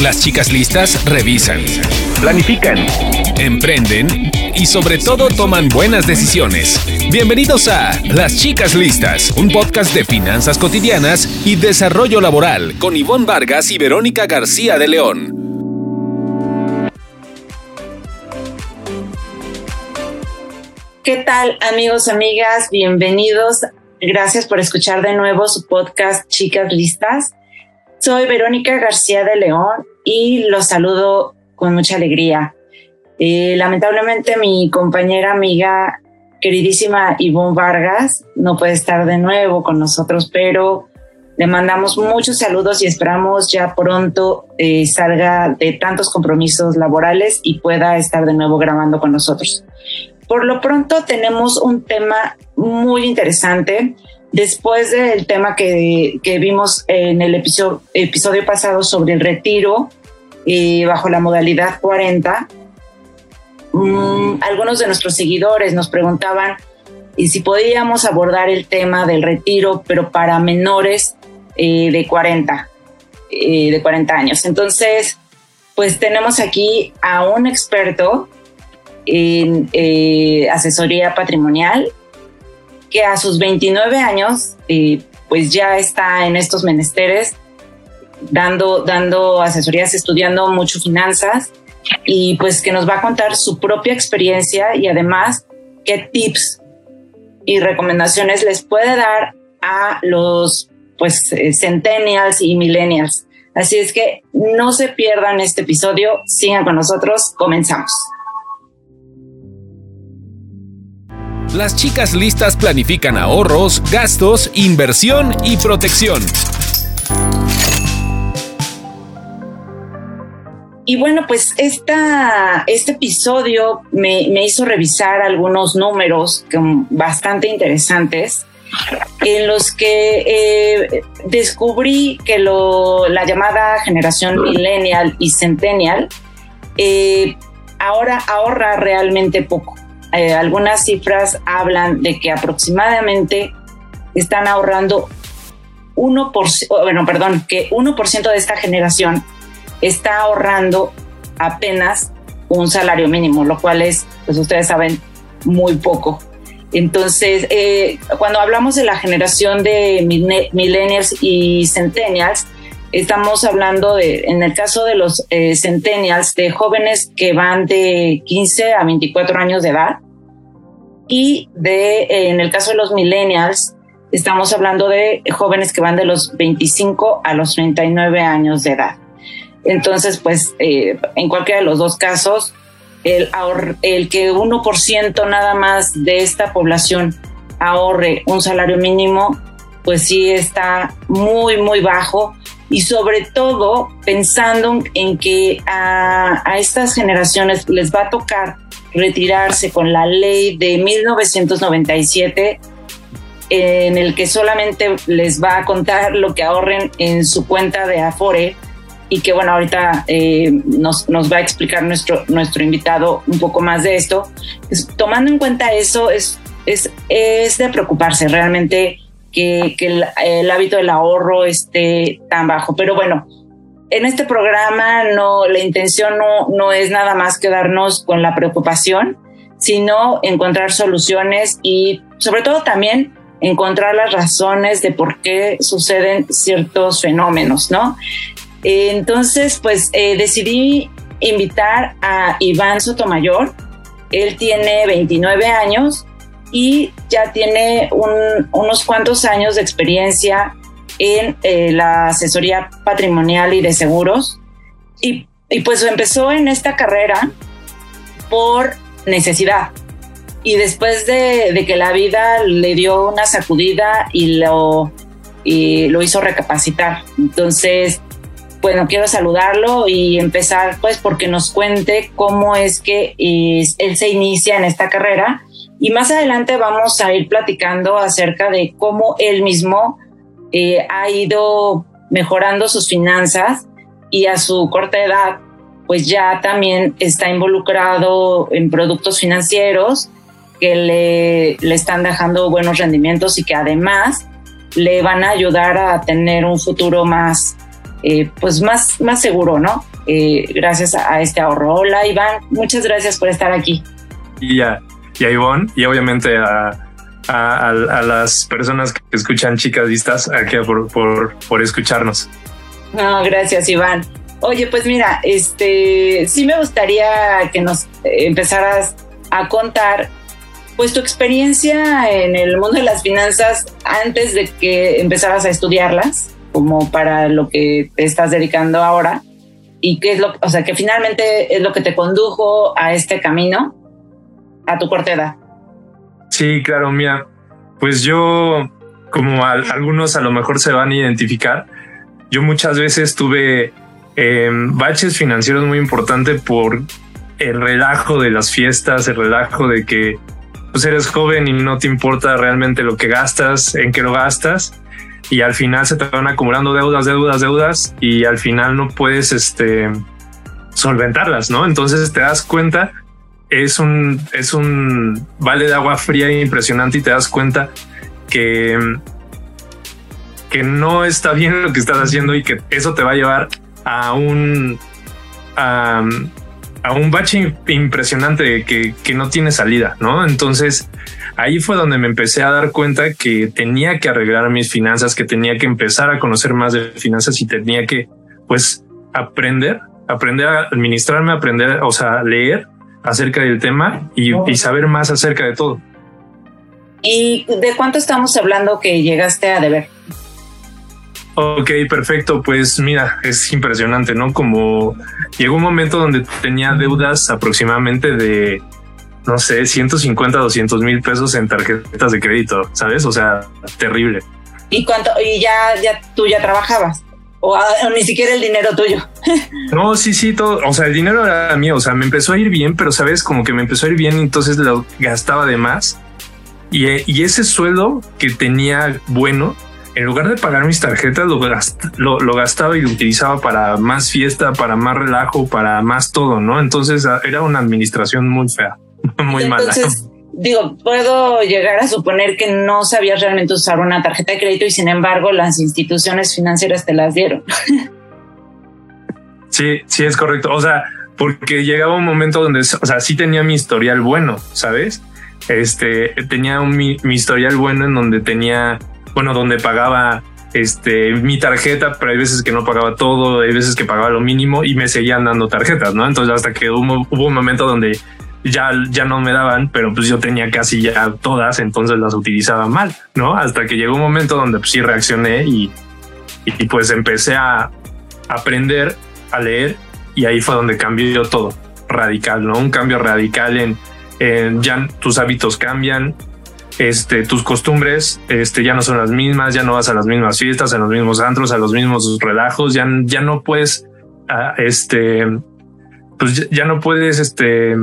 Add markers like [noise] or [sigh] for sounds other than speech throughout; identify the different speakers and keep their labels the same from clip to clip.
Speaker 1: Las chicas listas revisan, planifican, emprenden y sobre todo toman buenas decisiones. Bienvenidos a Las chicas listas, un podcast de finanzas cotidianas y desarrollo laboral con Ivonne Vargas y Verónica García de León.
Speaker 2: ¿Qué tal amigos, amigas? Bienvenidos. Gracias por escuchar de nuevo su podcast Chicas Listas. Soy Verónica García de León y los saludo con mucha alegría. Eh, lamentablemente mi compañera amiga queridísima Ivonne Vargas no puede estar de nuevo con nosotros, pero le mandamos muchos saludos y esperamos ya pronto eh, salga de tantos compromisos laborales y pueda estar de nuevo grabando con nosotros. Por lo pronto tenemos un tema muy interesante Después del tema que, vimos en el episodio, episodio pasado sobre el retiro eh, bajo la modalidad 40, mm, algunos de nuestros seguidores nos preguntaban y si podíamos abordar el tema del retiro, pero para menores eh, de 40, eh, de 40 años. Entonces, pues tenemos aquí a un experto en asesoría patrimonial que a sus 29 años, eh, pues ya está en estos menesteres, dando, dando asesorías, estudiando mucho finanzas y pues que nos va a contar su propia experiencia y además qué tips y recomendaciones les puede dar a los pues eh, centennials y millennials. Así es que no se pierdan este episodio, sigan con nosotros, comenzamos.
Speaker 1: Las chicas listas planifican ahorros, gastos, inversión y protección.
Speaker 2: Y bueno, pues este episodio me, hizo revisar algunos números bastante interesantes en los que eh, descubrí que lo, la llamada generación millennial y centennial eh, ahora ahorra realmente poco. Eh, algunas cifras hablan de que aproximadamente están ahorrando 1%, bueno, perdón, que 1% de esta generación está ahorrando apenas un salario mínimo, lo cual es, pues ustedes saben, muy poco. Entonces, eh, cuando hablamos de la generación de millennials y centennials, estamos hablando de, en el caso de los eh, centennials, de jóvenes que van de 15 a 24 años de edad. Y de, eh, en el caso de los millennials, estamos hablando de jóvenes que van de los 25 a los 39 años de edad. Entonces, pues, eh, en cualquiera de los dos casos, el, el que 1% nada más de esta población ahorre un salario mínimo, pues sí está muy, muy bajo y sobre todo pensando en que a, estas generaciones les va a tocar retirarse con la ley de 1997 en el que solamente les va a contar lo que ahorren en su cuenta de Afore y que bueno, ahorita eh, nos, nos, va a explicar nuestro, nuestro invitado un poco más de esto. Pues, tomando en cuenta eso, es, es, es de preocuparse realmente que, el, hábito del ahorro esté tan bajo. Pero bueno, en este programa no, la intención no, no es nada más quedarnos con la preocupación, sino encontrar soluciones y sobre todo también encontrar las razones de por qué suceden ciertos fenómenos, ¿no? Entonces, pues eh, decidí invitar a Iván Sotomayor. Él tiene 29 años y ya tiene unos cuantos años de experiencia en eh, la asesoría patrimonial y de seguros. Y, pues empezó en esta carrera por necesidad. Y después de, que la vida le dio una sacudida y lo, y lo hizo recapacitar. Entonces, bueno, quiero saludarlo y empezar pues porque nos cuente cómo es que eh, él se inicia en esta carrera y más adelante vamos a ir platicando acerca de cómo él mismo eh, ha ido mejorando sus finanzas y a su corta edad, pues ya también está involucrado en productos financieros que le, le están dejando buenos rendimientos y que además le van a ayudar a tener un futuro más, eh, pues más, más seguro, ¿no? eh, gracias a, este ahorro. Hola Iván, muchas gracias por estar aquí.
Speaker 3: Y a, y a Ivonne y obviamente a, a, las personas que escuchan chicas listas aquí por, por, por escucharnos.
Speaker 2: No, gracias Iván. Oye, pues mira, este sí me gustaría que nos empezaras a contar pues tu experiencia en el mundo de las finanzas antes de que empezaras a estudiarlas, como para lo que te estás dedicando ahora, y qué es lo, o sea, que finalmente es lo que te condujo a este camino a tu corta edad.
Speaker 3: Sí, claro, mía. Pues yo, como algunos a lo mejor se van a identificar, yo muchas veces tuve em, baches financieros muy importantes por el relajo de las fiestas, el relajo de que pues eres joven y no te importa realmente lo que gastas, en qué lo gastas y al final se te van acumulando deudas, deudas, deudas y al final no puedes este solventarlas, ¿no? Entonces te das cuenta es un es un vale de agua fría impresionante y te das cuenta que que no está bien lo que estás haciendo y que eso te va a llevar a un a, a un bache impresionante que, que no tiene salida, ¿no? Entonces ahí fue donde me empecé a dar cuenta que tenía que arreglar mis finanzas, que tenía que empezar a conocer más de finanzas y tenía que, pues, aprender, aprender a administrarme, aprender, o sea, leer acerca del tema y, y saber más acerca de todo.
Speaker 2: ¿Y de cuánto estamos hablando que llegaste a deber?
Speaker 3: Ok, perfecto. Pues mira, es impresionante, ¿no? Como llegó un momento donde tenía deudas aproximadamente de, no sé, 150, 200 mil pesos en tarjetas de crédito, ¿sabes? O sea, terrible.
Speaker 2: ¿Y cuánto? ¿Y ya, ya tú ya trabajabas? O, ah, ni siquiera el dinero tuyo. [laughs]
Speaker 3: no, sí, sí, todo. O sea, el dinero era mío. O sea, me empezó a ir bien, pero sabes, como que me empezó a ir bien, entonces lo gastaba de más. Y, y ese sueldo que tenía bueno, en lugar de pagar mis tarjetas, lo, gastaba y lo utilizaba para más fiesta, para más relajo, para más todo, ¿no? Entonces ah, era una administración muy fea, [laughs] muy mala.
Speaker 2: Digo, puedo llegar a suponer que no sabías realmente usar una tarjeta de crédito y sin embargo las instituciones financieras te las dieron.
Speaker 3: Sí, sí, es correcto. O sea, porque llegaba un momento donde, o sea, sí tenía mi historial bueno, ¿sabes? Este, tenía mi, mi historial bueno en donde tenía bueno, donde pagaba este, mi tarjeta, pero hay veces que no pagaba todo, hay veces que pagaba lo mínimo y me seguían dando tarjetas, ¿no? Entonces hasta que hubo, un momento donde ya, ya no me daban, pero pues yo tenía casi ya todas, entonces las utilizaba mal, ¿no? Hasta que llegó un momento donde pues sí reaccioné y, y pues empecé a aprender a leer y ahí fue donde cambió todo, radical, ¿no? Un cambio radical en, ya tus hábitos cambian, este, tus costumbres este, ya no son las mismas, ya no vas a las mismas fiestas, a los mismos antros, a los mismos relajos, ya, ya no puedes, ah, este, pues ya no puedes este,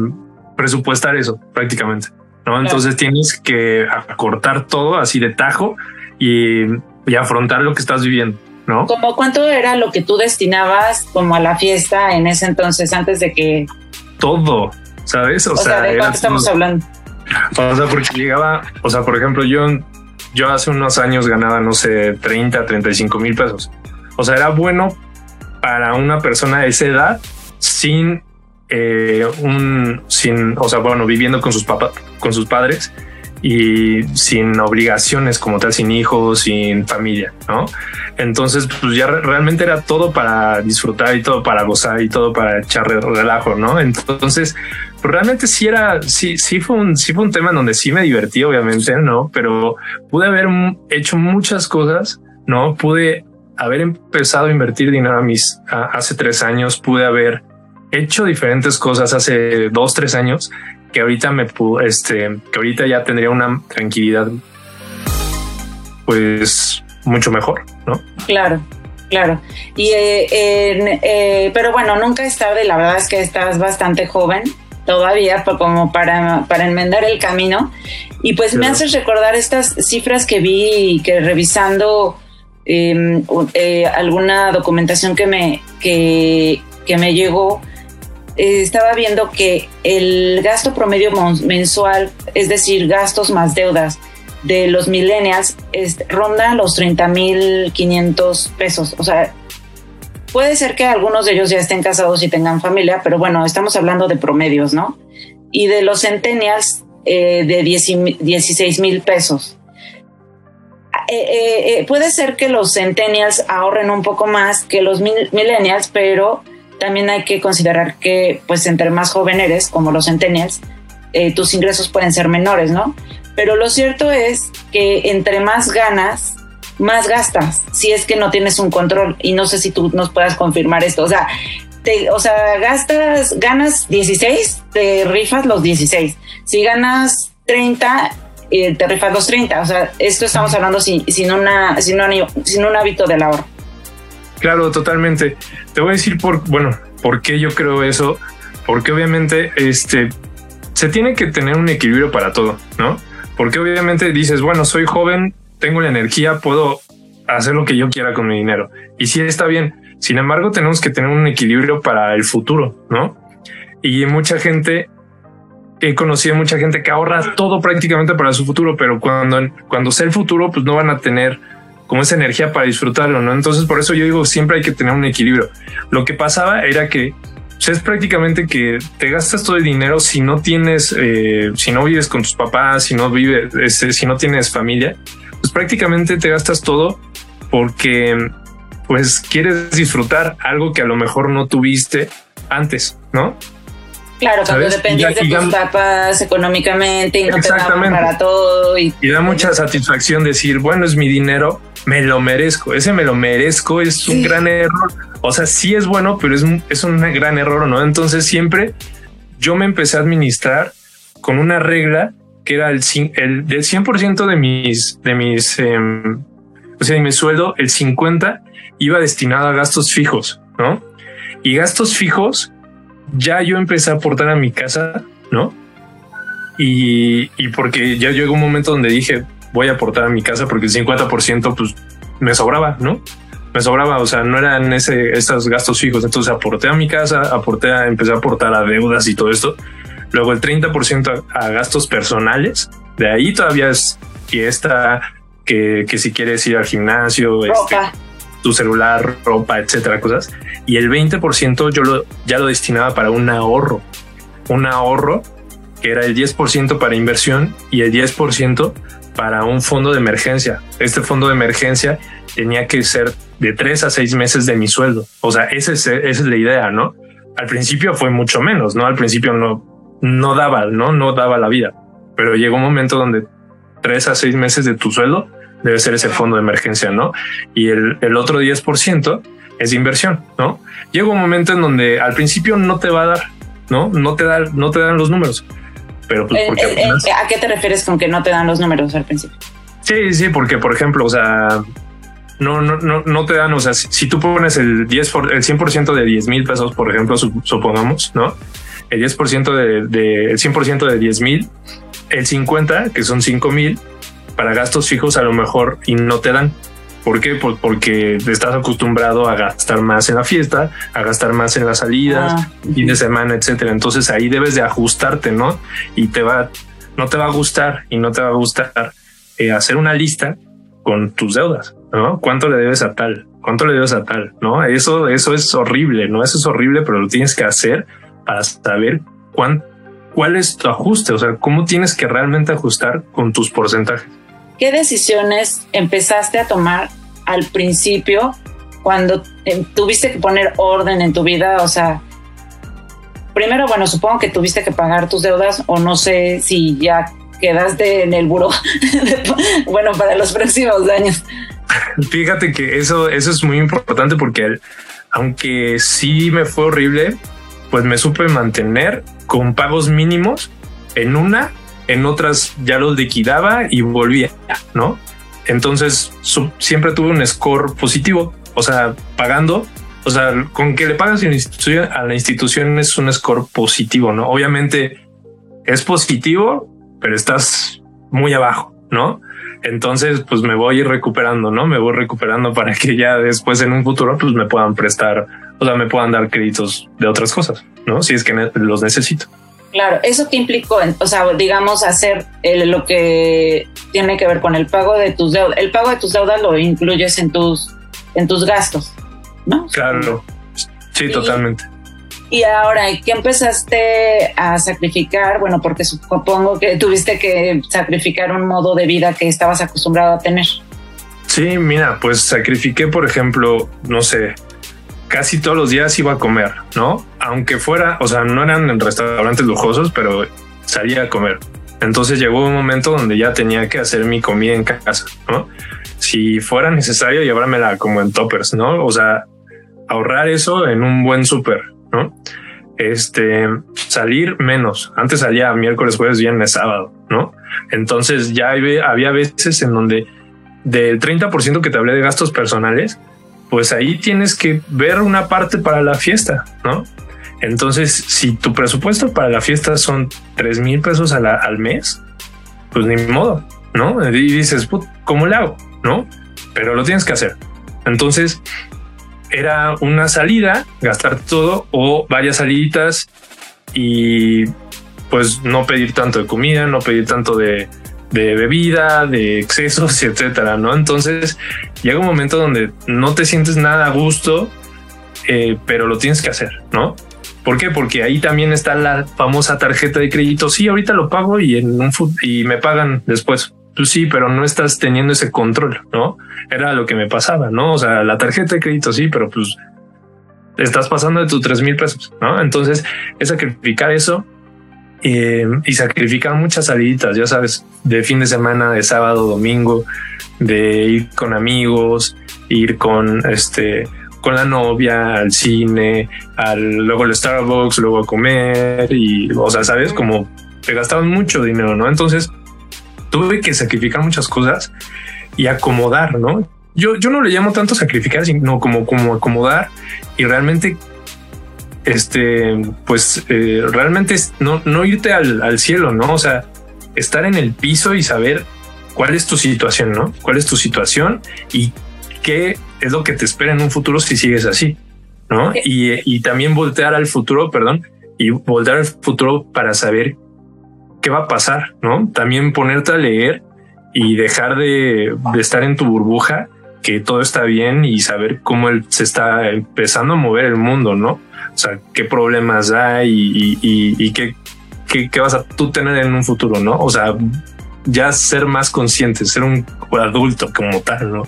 Speaker 3: presupuestar eso prácticamente. ¿no? Entonces tienes que acortar todo así de tajo y, y, afrontar lo que estás viviendo. ¿no?
Speaker 2: ¿Como cuánto era lo que tú destinabas como a la fiesta en ese entonces antes de que...
Speaker 3: Todo, ¿sabes?
Speaker 2: O, sea, ¿de cuánto estamos hablando?
Speaker 3: O sea, porque llegaba, o sea, por ejemplo, yo, yo hace unos años ganaba, no sé, 30, 35 mil pesos. O sea, era bueno para una persona de esa edad sin eh, un, sin, o sea, bueno, viviendo con sus papás, con sus padres y sin obligaciones como tal, sin hijos, sin familia, ¿no? Entonces, pues ya realmente era todo para disfrutar y todo para gozar y todo para echar relajo, ¿no? Entonces, pues realmente sí era, sí, sí fue un, sí fue un tema en donde sí me divertí, obviamente, ¿no? Pero pude haber hecho muchas cosas, ¿no? Pude haber empezado a invertir dinero a mis, hace tres años, pude haber hecho diferentes cosas hace dos, tres años que ahorita me pudo, este, que ahorita ya tendría una tranquilidad, pues mucho mejor, ¿no?
Speaker 2: Claro, claro. Y, eh, eh, pero bueno, nunca es tarde, la verdad es que estás bastante joven todavía como para, para enmendar el camino. Y pues me haces recordar estas cifras que vi que revisando em, eh, alguna documentación que me, que, que me llegó, eh, estaba viendo que el gasto promedio mensual, es decir, gastos más deudas de los millennials, ronda los 30 mil 500 pesos. O sea, puede ser que algunos de ellos ya estén casados y tengan familia, pero bueno, estamos hablando de promedios, ¿no? Y de los centennials eh, de 16 mil pesos. Eh, puede ser que los centennials ahorren un poco más que los millennials, pero también hay que considerar que, pues, entre más joven eres, como los centennials, tus ingresos pueden ser menores, ¿no? Pero lo cierto es que entre más ganas, más gastas, si es que no tienes un control. Y no sé si tú nos puedas confirmar esto. O sea, te, o sea, gastas, ganas 16, te rifas los 16. Si ganas 30, eh, te rifas los 30. O sea, esto estamos hablando sin, sin, una, sin, un, sin un hábito del ahorro.
Speaker 3: Claro, totalmente. Te voy a decir por, bueno, por qué yo creo eso. Porque obviamente, este, se tiene que tener un equilibrio para todo, ¿no? Porque obviamente dices, bueno, soy joven, tengo la energía, puedo hacer lo que yo quiera con mi dinero. Y sí está bien. Sin embargo, tenemos que tener un equilibrio para el futuro, ¿no? Y mucha gente, he conocido mucha gente que ahorra todo prácticamente para su futuro, pero cuando, cuando sea el futuro, pues no van a tener como esa energía para disfrutarlo, ¿no? Entonces, por eso yo digo, siempre hay que tener un equilibrio. Lo que pasaba era que pues, es prácticamente que te gastas todo el dinero si no tienes, eh, si no vives con tus papás, si no vives, este, si no tienes familia, pues prácticamente te gastas todo porque pues quieres disfrutar algo que a lo mejor no tuviste antes, ¿no?
Speaker 2: Claro, cuando dependías de tus papás económicamente y no te daban para todo. Y,
Speaker 3: da mucha satisfacción decir, bueno, es mi dinero, me lo merezco. Ese me lo merezco es un gran error. O sea, sí es bueno, pero es, es un gran error, ¿no? Entonces siempre yo me empecé a administrar con una regla que era el, el del 100% de mis, de mis, em, o sea, de mi sueldo, el 50 iba destinado a gastos fijos, ¿no? Y gastos fijos, ya yo empecé a aportar a mi casa, ¿no? Y, y porque ya llegó un momento donde dije, voy a aportar a mi casa porque el 50% pues me sobraba, ¿no? Me sobraba, o sea, no eran ese, esos gastos fijos. Entonces aporté a mi casa, aporté a, empecé a aportar a deudas y todo esto. Luego el 30% a, gastos personales. De ahí todavía es fiesta, que, que si quieres ir al gimnasio, este, tu celular, ropa, etcétera, cosas. Y el 20% yo lo, ya lo destinaba para un ahorro. Un ahorro que era el 10% para inversión y el 10% para un fondo de emergencia. Este fondo de emergencia tenía que ser de tres a seis meses de mi sueldo. O sea, esa es, esa es la idea, ¿no? Al principio fue mucho menos, ¿no? Al principio no, no daba, ¿no? No daba la vida. Pero llegó un momento donde tres a seis meses de tu sueldo debe ser ese fondo de emergencia, ¿no? Y el, el otro 10% es inversión, ¿no? Llega un momento en donde al principio no te va a dar, ¿no? No te, da, no te dan los números pero pues,
Speaker 2: porque ¿A qué te refieres con que no te dan los números al principio?
Speaker 3: Sí, sí, porque por ejemplo, o sea, no, no, no, no te dan, o sea, si, tú pones el 10 por, el 100% de 10 mil pesos, por ejemplo, supongamos, ¿no? El 10% de, de, el 100% de 10 mil, el 50, que son 5 mil, para gastos fijos a lo mejor y no te dan. ¿Por qué? porque estás acostumbrado a gastar más en la fiesta, a gastar más en las salidas, ah, fin de semana, etcétera. Entonces ahí debes de ajustarte, ¿no? Y te va, no te va a gustar y no te va a gustar eh, hacer una lista con tus deudas, ¿no? ¿Cuánto le debes a tal? ¿Cuánto le debes a tal? ¿No? Eso, eso es horrible, ¿no? Eso es horrible, pero lo tienes que hacer para saber cuán, cuál es tu ajuste, o sea, cómo tienes que realmente ajustar con tus porcentajes.
Speaker 2: ¿Qué decisiones empezaste a tomar al principio cuando tuviste que poner orden en tu vida? O sea, primero, bueno, supongo que tuviste que pagar tus deudas o no sé si ya quedaste en el buro, [laughs] bueno, para los próximos años.
Speaker 3: Fíjate que eso, eso es muy importante porque aunque sí me fue horrible, pues me supe mantener con pagos mínimos en una en otras ya los liquidaba y volvía, ¿no? Entonces siempre tuve un score positivo, o sea, pagando, o sea, con que le pagas a la institución es un score positivo, ¿no? Obviamente es positivo, pero estás muy abajo, ¿no? Entonces, pues me voy a recuperando, ¿no? Me voy recuperando para que ya después en un futuro, pues me puedan prestar, o sea, me puedan dar créditos de otras cosas, ¿no? Si es que los necesito.
Speaker 2: Claro, eso te implicó, o sea, digamos, hacer lo que tiene que ver con el pago de tus deudas. El pago de tus deudas lo incluyes en tus, en tus gastos. ¿no?
Speaker 3: Claro, sí, totalmente.
Speaker 2: Y ahora, ¿qué empezaste a sacrificar? Bueno, porque supongo que tuviste que sacrificar un modo de vida que estabas acostumbrado a tener.
Speaker 3: Sí, mira, pues sacrifiqué, por ejemplo, no sé, casi todos los días iba a comer, ¿no? Aunque fuera, o sea, no eran en restaurantes lujosos, pero salía a comer. Entonces llegó un momento donde ya tenía que hacer mi comida en casa, ¿no? Si fuera necesario llevármela como en toppers, ¿no? O sea, ahorrar eso en un buen súper, ¿no? Este, salir menos. Antes salía miércoles, jueves, viernes, sábado, ¿no? Entonces ya había veces en donde del 30% que te hablé de gastos personales, pues ahí tienes que ver una parte para la fiesta, ¿no? Entonces, si tu presupuesto para la fiesta son 3 mil pesos al mes, pues ni modo, ¿no? Y dices, ¿cómo le hago? ¿No? Pero lo tienes que hacer. Entonces, era una salida, gastar todo o varias saliditas y pues no pedir tanto de comida, no pedir tanto de, de bebida, de excesos, [laughs] etcétera, ¿no? Entonces llega un momento donde no te sientes nada a gusto, eh, pero lo tienes que hacer, ¿no? ¿Por qué? Porque ahí también está la famosa tarjeta de crédito. Sí, ahorita lo pago y en un y me pagan después. Pues sí, pero no estás teniendo ese control, ¿no? Era lo que me pasaba, ¿no? O sea, la tarjeta de crédito sí, pero pues estás pasando de tus tres mil pesos, ¿no? Entonces es sacrificar eso eh, y sacrificar muchas saliditas, ya sabes, de fin de semana, de sábado, domingo, de ir con amigos, ir con este con la novia al cine, al luego al Starbucks, luego a comer y, o sea, sabes, como te gastaban mucho dinero, ¿no? Entonces tuve que sacrificar muchas cosas y acomodar, ¿no? Yo, yo no le llamo tanto sacrificar, sino como, como acomodar y realmente, este, pues eh, realmente no, no irte al, al cielo, ¿no? O sea, estar en el piso y saber cuál es tu situación, ¿no? ¿Cuál es tu situación y qué es lo que te espera en un futuro si sigues así, ¿no? Y, también voltear al futuro, perdón, y voltear al futuro para saber qué va a pasar, ¿no? También ponerte a leer y dejar de, estar en tu burbuja, que todo está bien y saber cómo se está empezando a mover el mundo, ¿no? O sea, qué problemas hay y, qué, qué, vas a tú tener en un futuro, ¿no? O sea, ya ser más consciente, ser un adulto como tal, ¿no?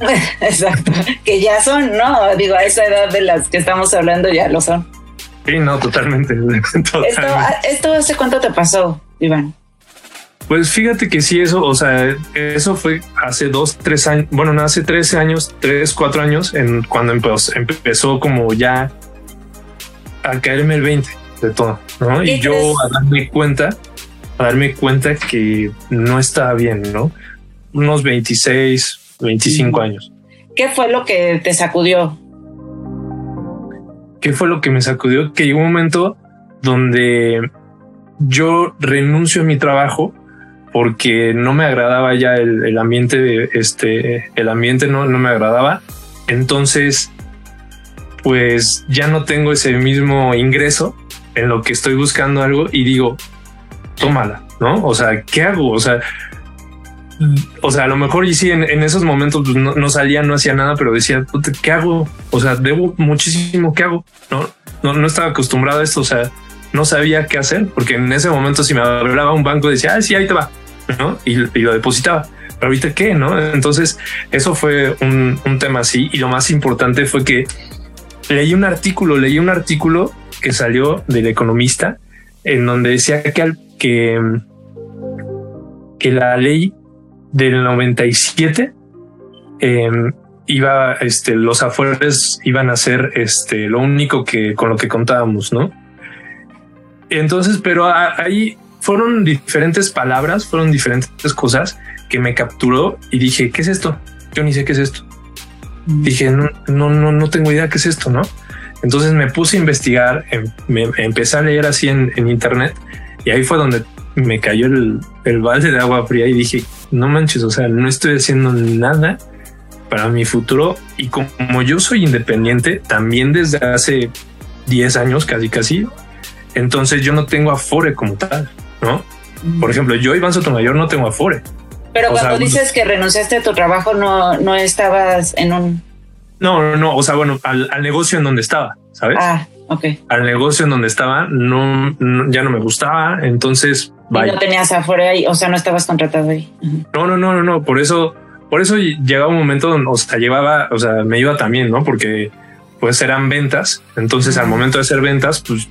Speaker 3: [laughs]
Speaker 2: Exacto, que ya son, ¿no? Digo, a esa edad de las que estamos hablando ya lo son.
Speaker 3: Sí, no, totalmente. [laughs]
Speaker 2: ¿Esto, hace cuánto te pasó, Iván?
Speaker 3: Pues fíjate que sí, eso, o sea, eso fue hace dos, tres años, bueno, no, hace 13 años, tres, cuatro años, en cuando empezó, empezó como ya a caerme el 20 de todo, ¿no? Y yo a darme cuenta, a darme cuenta que no estaba bien, ¿no? Unos 26, 25 años.
Speaker 2: ¿Qué fue lo que te sacudió?
Speaker 3: ¿Qué fue lo que me sacudió? Que llegó un momento donde yo renuncio a mi trabajo porque no me agradaba ya el, ambiente, este, el ambiente no, no me agradaba. Entonces, pues ya no tengo ese mismo ingreso en lo que estoy buscando algo y digo, tómala, ¿no? O sea, ¿qué hago? O sea, o sea, a lo mejor y sí, en, esos momentos pues, no, salía, no hacía nada, pero decía, ¿qué hago? O sea, debo muchísimo, ¿qué hago? No, no, no estaba acostumbrado a esto, o sea, no sabía qué hacer, porque en ese momento si me hablaba un banco decía, ah, sí, ahí te va, ¿no? Y, lo depositaba. Pero ahorita qué, ¿no? Entonces, eso fue un, tema así. Y lo más importante fue que leí un artículo, leí un artículo que salió del economista en donde decía que, que, que la ley del 97 em, iba, este, los afueras iban a ser este, lo único que con lo que contábamos, ¿no? Entonces, pero ahí fueron diferentes palabras, fueron diferentes cosas que me capturó y dije, ¿qué es esto? Yo ni sé qué es esto. Mm. Dije, no, no, no, no tengo idea qué es esto, ¿no? Entonces me puse a investigar, em, me, empecé a leer así en, en internet y ahí fue donde me cayó el, el balde de agua fría y dije, no manches, o sea, no estoy haciendo nada para mi futuro. Y como yo soy independiente, también desde hace 10 años, casi casi, entonces yo no tengo afore como tal, ¿no? Por ejemplo, yo, Iván Sotomayor, no tengo afore.
Speaker 2: Pero cuando dices que renunciaste a tu trabajo, no, no estabas en un
Speaker 3: No, no, o sea, bueno, al, negocio en donde estaba, ¿sabes?
Speaker 2: Ah, ok.
Speaker 3: Al negocio en donde estaba, no, ya no me gustaba, entonces...
Speaker 2: no tenías afuera ahí, o sea, no estabas contratado ahí.
Speaker 3: No, no, no, no, no, por eso, por eso llegaba un momento donde, o sea, llevaba, o sea, me iba también, ¿no? Porque pues eran ventas, entonces al momento de hacer ventas, pues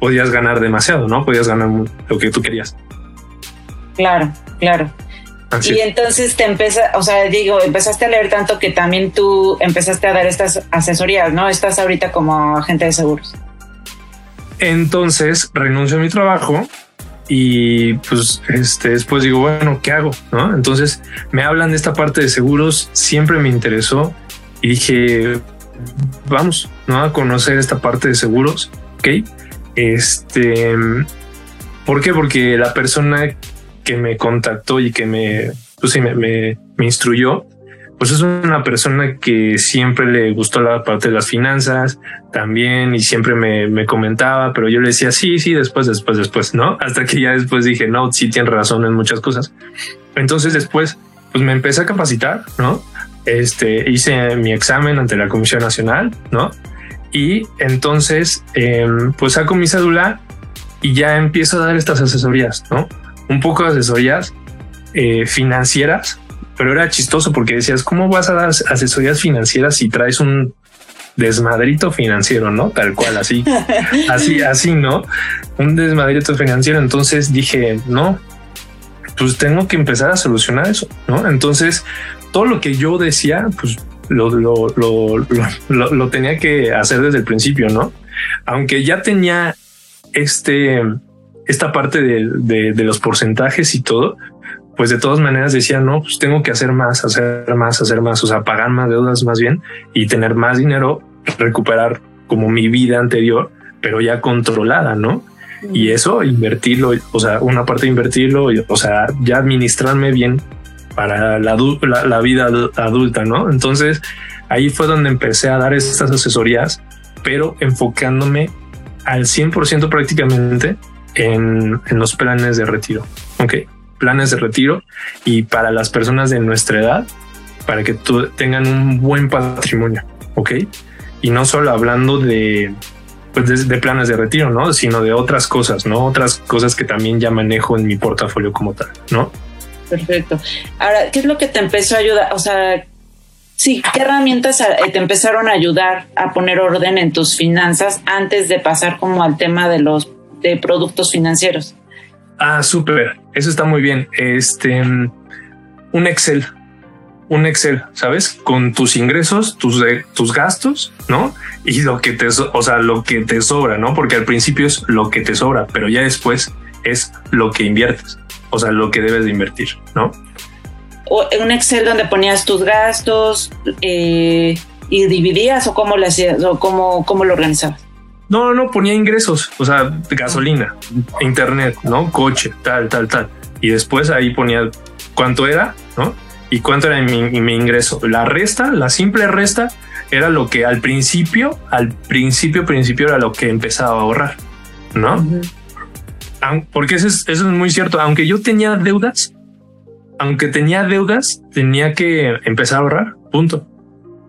Speaker 3: podías ganar demasiado, ¿no? Podías ganar lo que tú querías.
Speaker 2: Claro, claro y entonces te empieza, o sea, digo, empezaste a leer tanto que también tú empezaste a dar estas asesorías, ¿no? Estás ahorita como agente de seguros.
Speaker 3: Entonces renuncio a mi trabajo y pues este, después digo, bueno, ¿qué hago? ¿No? Entonces me hablan de esta parte de seguros, siempre me interesó y dije, vamos, ¿no? A conocer esta parte de seguros, ¿ok? Este, ¿por qué? Porque la persona que me contactó y que me, pues sí, me, me, instruyó, pues es una persona que siempre le gustó la parte de las finanzas también y siempre me, me, comentaba, pero yo le decía sí, sí, después, después, después, ¿no? [laughs] Hasta que ya después dije, no, sí tiene razón en muchas cosas. Entonces después, pues me empecé a capacitar, ¿no? Este, hice mi examen ante la Comisión Nacional, ¿no? Y entonces, em, pues saco mi cédula y ya empiezo a dar estas asesorías, ¿no? un poco de asesorías eh, financieras, pero era chistoso porque decías, ¿cómo vas a dar asesorías financieras si traes un desmadrito financiero, no? Tal cual, así, [laughs] así, así, ¿no? Un desmadrito financiero. Entonces dije, no, pues tengo que empezar a solucionar eso, ¿no? Entonces, todo lo que yo decía, pues lo, lo, lo, lo tenía que hacer desde el principio, ¿no? Aunque ya tenía este, esta parte de, los porcentajes y todo, pues de todas maneras decía, no, pues tengo que hacer más, hacer más, hacer más, o sea, pagar más deudas más bien y tener más dinero, recuperar como mi vida anterior, pero ya controlada, ¿no? Y eso, invertirlo, o sea, una parte de invertirlo, o sea, ya administrarme bien para la, vida adulta, ¿no? Entonces, ahí fue donde empecé a dar estas asesorías, pero enfocándome al 100% prácticamente en, los planes de retiro. Ok, planes de retiro y para las personas de nuestra edad, para que tengan un buen patrimonio. Ok, y no solo hablando de, pues de, planes de retiro, no, sino de otras cosas, no otras cosas que también ya manejo en mi portafolio como tal, no.
Speaker 2: Perfecto. Ahora, ¿qué es lo que te empezó a ayudar? O sea, sí, ¿qué herramientas eh, te empezaron a ayudar a poner orden en tus finanzas antes de pasar como al tema de los de productos financieros.
Speaker 3: Ah, súper. Eso está muy bien. Este, un Excel, un Excel, ¿sabes? Con tus ingresos, tus, tus gastos, ¿no? Y lo que te, o sea, lo que te sobra, ¿no? Porque al principio es lo que te sobra, pero ya después es lo que inviertes, o sea, lo que debes de invertir, ¿no?
Speaker 2: O un Excel donde ponías tus gastos eh, y dividías o cómo lo hacías o cómo, cómo lo organizabas.
Speaker 3: No, no, ponía ingresos, o sea, gasolina, internet, ¿no? Coche, tal, tal, tal. Y después ahí ponía cuánto era, ¿no? Y cuánto era mi, ingreso. La resta, la simple resta, era lo que al principio, al principio, principio era lo que empezaba a ahorrar, ¿no? Porque eso es, eso es muy cierto. Aunque yo tenía deudas, aunque tenía deudas, tenía que empezar a ahorrar, punto.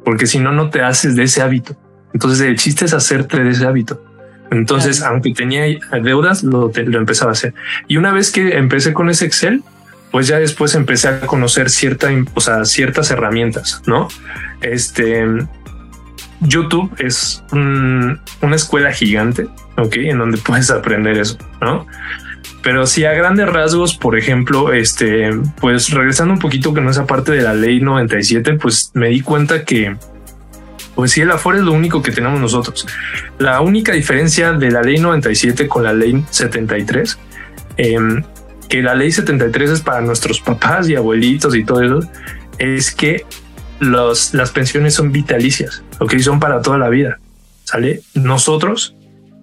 Speaker 3: Porque si no, no te haces de ese hábito. Entonces el chiste es hacerte de ese hábito. Entonces, aunque tenía deudas, lo, lo empezaba a hacer. Y una vez que empecé con ese Excel, pues ya después empecé a conocer cierta, o sea, ciertas herramientas, ¿no? Este YouTube es una escuela gigante, ¿ok? En donde puedes aprender eso, ¿no? Pero si a grandes rasgos, por ejemplo, este, pues regresando un poquito con esa parte de la ley 97, pues me di cuenta que pues sí, el Afore es lo único que tenemos nosotros. La única diferencia de la ley 97 con la ley 73, em, que la ley 73 es para nuestros papás y abuelitos y todo eso, es que los, las pensiones son vitalicias, ok, son para toda la vida. ¿Sale? Nosotros,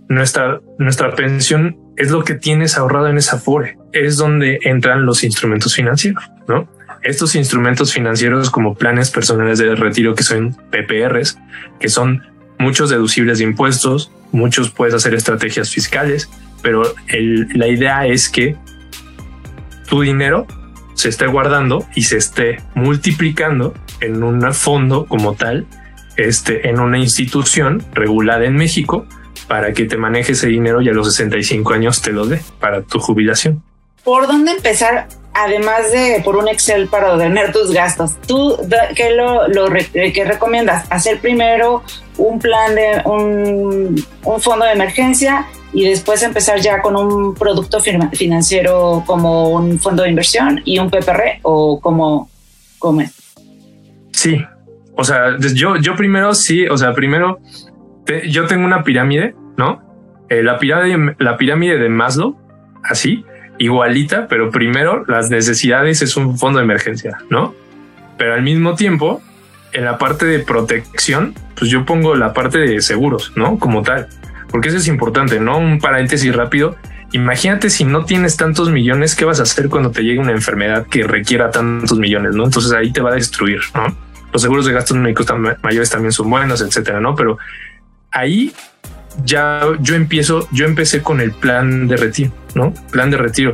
Speaker 3: nuestra, nuestra pensión es lo que tienes ahorrado en esa Afore, es donde entran los instrumentos financieros, ¿no? estos instrumentos financieros como planes personales de retiro que son PPRs, que son muchos deducibles de impuestos, muchos puedes hacer estrategias fiscales, pero la idea es que tu dinero se esté guardando y se esté multiplicando en un fondo como tal este, en una institución regulada en México para que te maneje ese dinero y a los 65 años te lo dé para tu jubilación.
Speaker 2: ¿Por dónde empezar? Además de por un Excel para ordenar tus gastos, ¿tú qué lo, lo qué recomiendas? ¿Hacer primero un plan de un, un fondo de emergencia y después empezar ya con un producto financiero como un fondo de inversión y un PPR o como, como es?
Speaker 3: Sí, o sea, yo, yo primero sí, o sea, primero yo tengo una pirámide, ¿no? Eh, la, pirámide, la pirámide de Maslow, así, igualita, pero primero las necesidades es un fondo de emergencia, ¿no? Pero al mismo tiempo, en la parte de protección, pues yo pongo la parte de seguros, ¿no? Como tal, porque eso es importante, ¿no? Un paréntesis rápido. Imagínate si no tienes tantos millones, ¿qué vas a hacer cuando te llegue una enfermedad que requiera tantos millones, ¿no? Entonces ahí te va a destruir, ¿no? Los seguros de gastos médicos mayores también son buenos, etcétera, ¿no? Pero ahí ya yo empiezo, yo empecé con el plan de retiro, ¿no? Plan de retiro.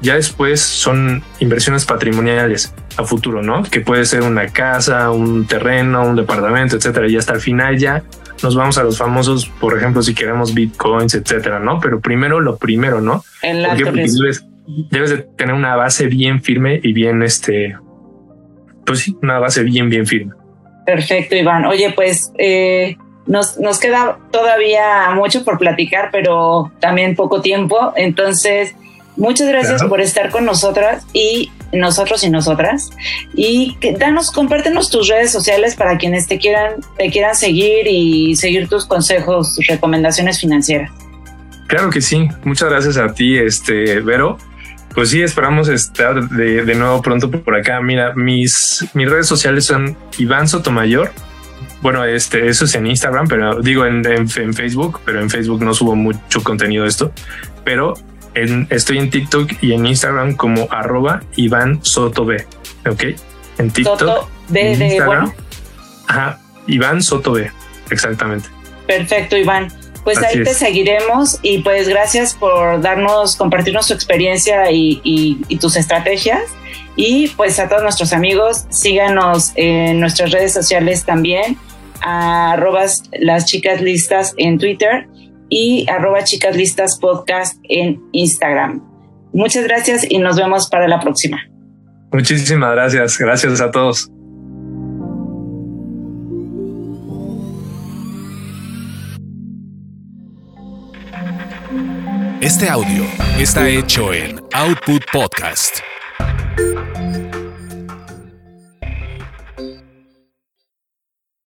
Speaker 3: Ya después son inversiones patrimoniales a futuro, ¿no? Que puede ser una casa, un terreno, un departamento, etcétera. Y hasta el final ya nos vamos a los famosos, por ejemplo, si queremos bitcoins, etcétera, ¿no? Pero primero lo primero, ¿no?
Speaker 2: En la Porque
Speaker 3: debes, debes de tener una base bien firme y bien, este, pues sí, una base bien, bien firme.
Speaker 2: Perfecto, Iván. Oye, pues eh, nos, nos queda todavía mucho por platicar, pero también poco tiempo. Entonces, muchas gracias por estar con nosotras y nosotros y nosotras. Y que, danos, compártenos tus redes sociales para quienes te quieran, te quieran seguir y seguir tus consejos, tus recomendaciones financieras.
Speaker 3: Claro que sí. Muchas gracias a ti, este Vero. Pues sí, esperamos estar de, de nuevo pronto por acá. Mira, mis, mis redes sociales son Iván Sotomayor bueno, este, eso es en Instagram, pero digo en, Facebook, pero en Facebook no subo mucho contenido de esto, pero estoy en TikTok y en Instagram como arroba Iván Soto B, ¿ok? En TikTok. Soto
Speaker 2: B de bueno.
Speaker 3: Ajá, Iván Soto B, exactamente.
Speaker 2: Perfecto, Iván. Pues ahí te seguiremos y pues gracias por darnos, compartirnos tu experiencia y, y tus estrategias. Y pues a todos nuestros amigos, síganos en nuestras redes sociales también arroba las chicas listas en Twitter y arroba chicas listas podcast en Instagram. Muchas gracias y nos vemos para la próxima.
Speaker 3: Muchísimas gracias. Gracias a todos.
Speaker 1: Este audio está hecho en Output Podcast.